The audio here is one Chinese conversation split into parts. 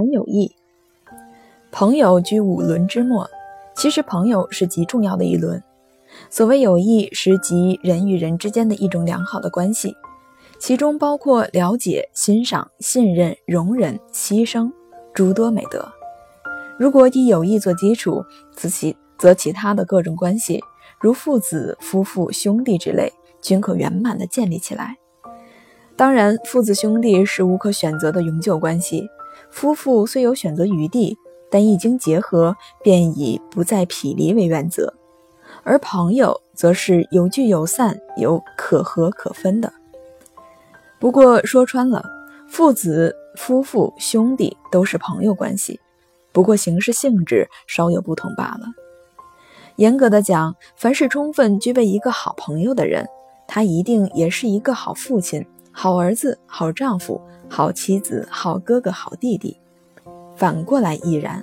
谈友谊。朋友居五伦之末，其实朋友是极重要的一轮。所谓友谊，是集人与人之间的一种良好的关系，其中包括了解、欣赏、信任、容忍、牺牲诸多美德。如果以友谊做基础，则其则其他的各种关系，如父子、夫妇、兄弟之类，均可圆满的建立起来。当然，父子兄弟是无可选择的永久关系，夫妇虽有选择余地。但一经结合，便以不再匹离为原则；而朋友则是有聚有散，有可合可分的。不过说穿了，父子、夫妇、兄弟都是朋友关系，不过形式性质稍有不同罢了。严格的讲，凡是充分具备一个好朋友的人，他一定也是一个好父亲、好儿子、好丈夫、好妻子、好哥哥、好弟弟。反过来亦然。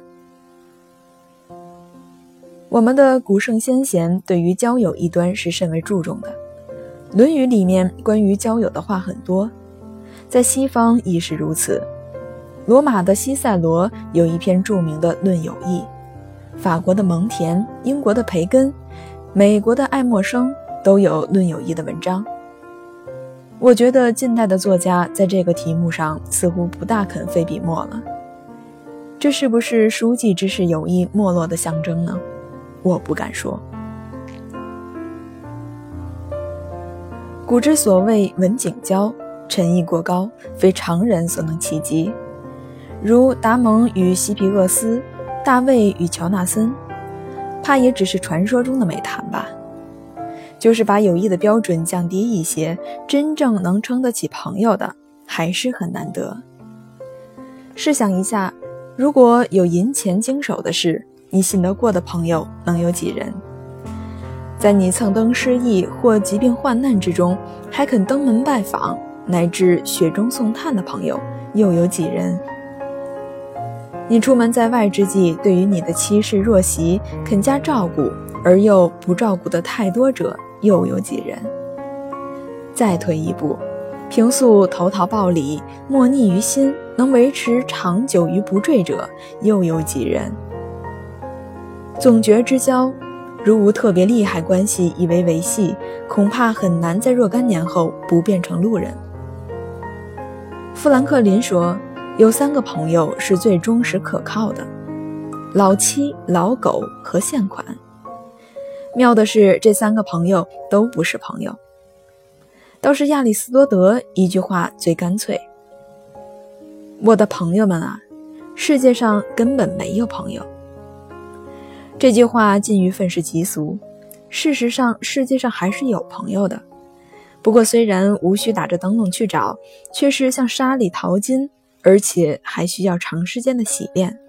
我们的古圣先贤对于交友一端是甚为注重的，《论语》里面关于交友的话很多，在西方亦是如此。罗马的西塞罗有一篇著名的《论友谊》，法国的蒙田、英国的培根、美国的爱默生都有论友谊的文章。我觉得近代的作家在这个题目上似乎不大肯费笔墨了。这是不是书记之士友谊没落的象征呢？我不敢说。古之所谓文景交，陈意过高，非常人所能企及。如达蒙与西皮厄斯，大卫与乔纳森，怕也只是传说中的美谈吧。就是把友谊的标准降低一些，真正能称得起朋友的，还是很难得。试想一下。如果有银钱经手的事，你信得过的朋友能有几人？在你蹭登失意或疾病患难之中，还肯登门拜访，乃至雪中送炭的朋友又有几人？你出门在外之际，对于你的妻室若媳肯加照顾，而又不照顾的太多者又有几人？再退一步。平素投桃报李，莫逆于心，能维持长久于不坠者，又有几人？总觉之交，如无特别利害关系以为维系，恐怕很难在若干年后不变成路人。富兰克林说，有三个朋友是最忠实可靠的：老七、老狗和现款。妙的是，这三个朋友都不是朋友。倒是亚里士多德一句话最干脆：“我的朋友们啊，世界上根本没有朋友。”这句话近于愤世嫉俗。事实上，世界上还是有朋友的，不过虽然无需打着灯笼去找，却是像沙里淘金，而且还需要长时间的洗练。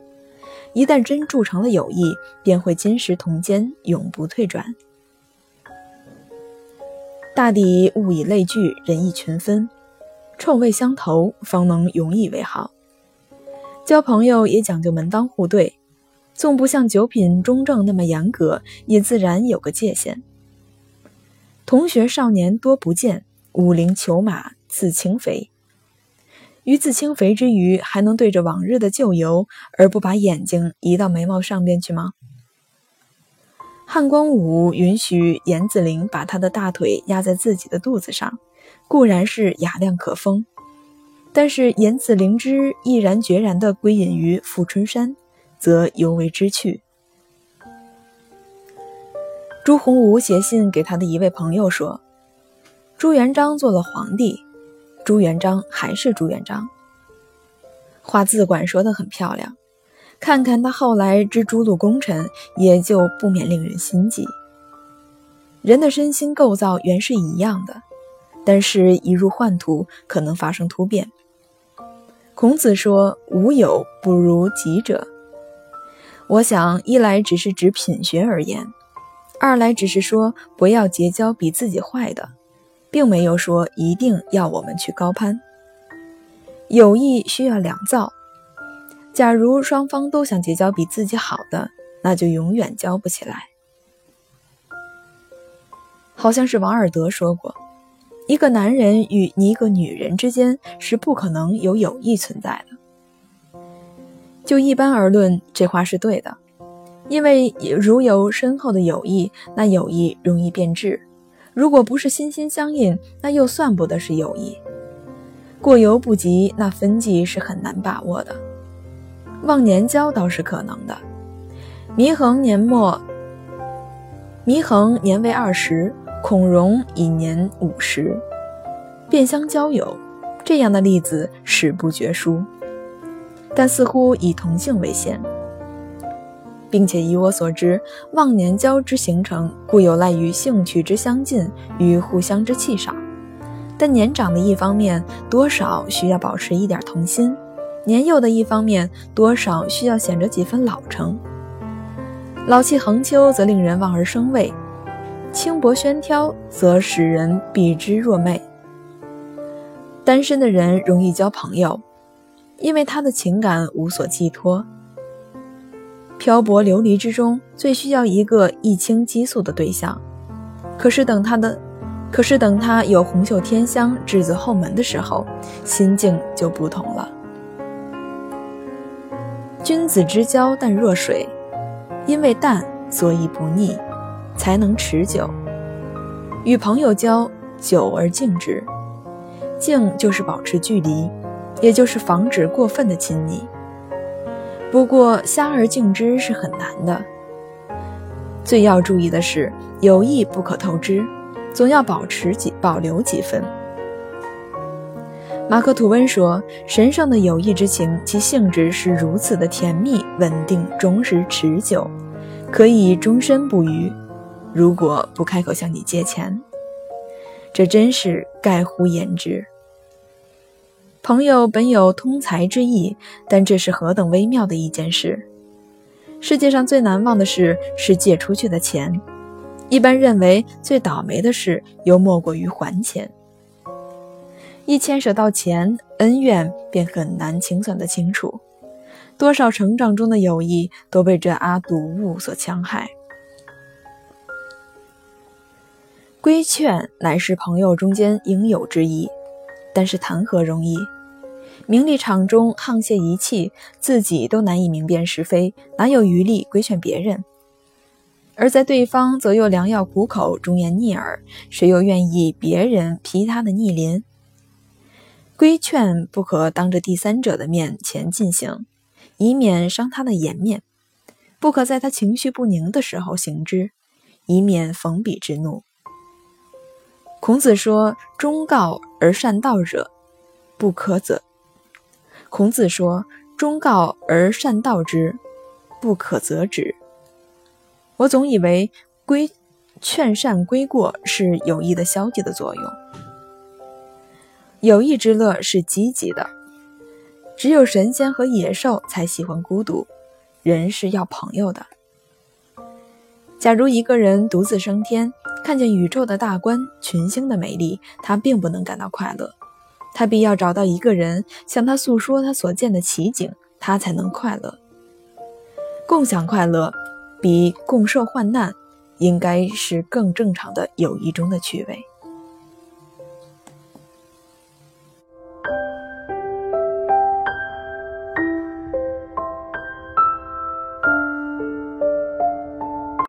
一旦真铸成了友谊，便会金石同坚，永不退转。大抵物以类聚，人以群分，臭味相投，方能永以为好。交朋友也讲究门当户对，纵不像九品中正那么严格，也自然有个界限。同学少年多不见，武陵裘马自轻肥。于自轻肥之余，还能对着往日的旧游，而不把眼睛移到眉毛上边去吗？汉光武允许严子陵把他的大腿压在自己的肚子上，固然是雅量可封，但是严子陵之毅然决然地归隐于富春山，则尤为知趣。朱洪武写信给他的一位朋友说：“朱元璋做了皇帝，朱元璋还是朱元璋。”话自管说得很漂亮。看看他后来之诸路功臣，也就不免令人心悸。人的身心构造原是一样的，但是一入幻途，可能发生突变。孔子说：“无友不如己者。”我想，一来只是指品学而言，二来只是说不要结交比自己坏的，并没有说一定要我们去高攀。友谊需要两造。假如双方都想结交比自己好的，那就永远交不起来。好像是王尔德说过，一个男人与一个女人之间是不可能有友谊存在的。就一般而论，这话是对的，因为如有深厚的友谊，那友谊容易变质；如果不是心心相印，那又算不得是友谊。过犹不及，那分际是很难把握的。忘年交倒是可能的。祢衡年末，祢衡年为二十，孔融已年五十，便相交友，这样的例子史不绝书。但似乎以同性为限，并且以我所知，忘年交之形成，固有赖于兴趣之相近与互相之气少。但年长的一方面，多少需要保持一点童心；年幼的一方面，多少需要显着几分老成。老气横秋，则令人望而生畏；轻薄喧挑，则使人避之若魅。单身的人容易交朋友。因为他的情感无所寄托，漂泊流离之中，最需要一个一清激素的对象。可是等他的，可是等他有红袖添香、稚子后门的时候，心境就不同了。君子之交淡若水，因为淡，所以不腻，才能持久。与朋友交，久而静之，静就是保持距离。也就是防止过分的亲昵。不过，瞎而敬之是很难的。最要注意的是，友谊不可透支，总要保持几保留几分。马克吐温说：“神圣的友谊之情，其性质是如此的甜蜜、稳定、忠实、持久，可以终身不渝。如果不开口向你借钱，这真是盖乎言之。”朋友本有通财之意，但这是何等微妙的一件事！世界上最难忘的事是借出去的钱，一般认为最倒霉的事又莫过于还钱。一牵扯到钱，恩怨便很难清算得清楚。多少成长中的友谊都被这阿堵物所戕害。规劝乃是朋友中间应有之义，但是谈何容易？名利场中沆瀣一气，自己都难以明辨是非，哪有余力规劝别人？而在对方则又良药苦口，忠言逆耳，谁又愿意别人批他的逆鳞？规劝不可当着第三者的面前进行，以免伤他的颜面；不可在他情绪不宁的时候行之，以免逢彼之怒。孔子说：“忠告而善道者，不可则。”孔子说：“忠告而善道之，不可则止。”我总以为规劝善规过是有益的消极的作用。友谊之乐是积极的，只有神仙和野兽才喜欢孤独，人是要朋友的。假如一个人独自升天，看见宇宙的大观、群星的美丽，他并不能感到快乐。他必要找到一个人，向他诉说他所见的奇景，他才能快乐。共享快乐，比共受患难，应该是更正常的友谊中的趣味。